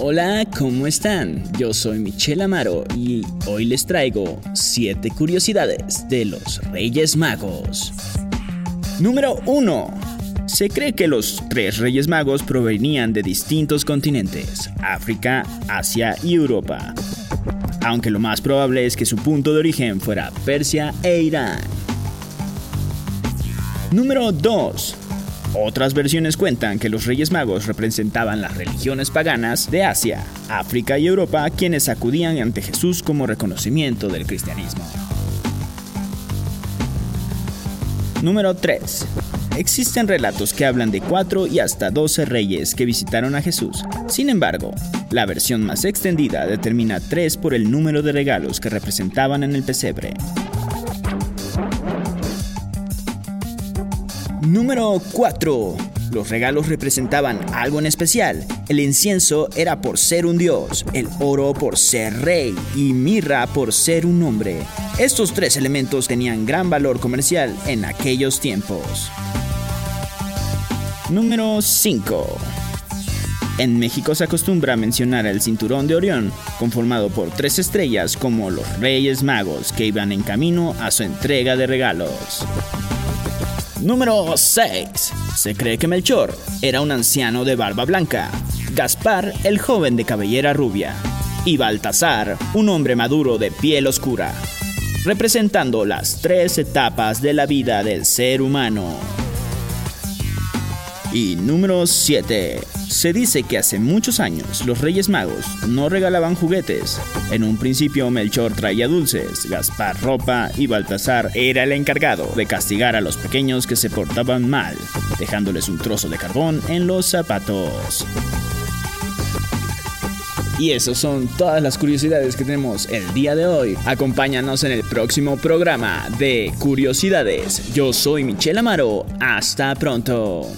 Hola, ¿cómo están? Yo soy Michelle Amaro y hoy les traigo 7 curiosidades de los Reyes Magos. Número 1. Se cree que los tres Reyes Magos provenían de distintos continentes, África, Asia y Europa, aunque lo más probable es que su punto de origen fuera Persia e Irán. Número 2. Otras versiones cuentan que los Reyes Magos representaban las religiones paganas de Asia, África y Europa, quienes acudían ante Jesús como reconocimiento del cristianismo. Número 3. Existen relatos que hablan de 4 y hasta 12 reyes que visitaron a Jesús. Sin embargo, la versión más extendida determina 3 por el número de regalos que representaban en el pesebre. Número 4. Los regalos representaban algo en especial. El incienso era por ser un dios, el oro por ser rey y mirra por ser un hombre. Estos tres elementos tenían gran valor comercial en aquellos tiempos. Número 5. En México se acostumbra mencionar el cinturón de Orión, conformado por tres estrellas como los Reyes Magos que iban en camino a su entrega de regalos. Número 6. Se cree que Melchor era un anciano de barba blanca, Gaspar el joven de cabellera rubia y Baltasar un hombre maduro de piel oscura, representando las tres etapas de la vida del ser humano. Y número 7. Se dice que hace muchos años los Reyes Magos no regalaban juguetes. En un principio Melchor traía dulces, Gaspar ropa y Baltasar era el encargado de castigar a los pequeños que se portaban mal, dejándoles un trozo de carbón en los zapatos. Y esas son todas las curiosidades que tenemos el día de hoy. Acompáñanos en el próximo programa de Curiosidades. Yo soy Michelle Amaro. Hasta pronto.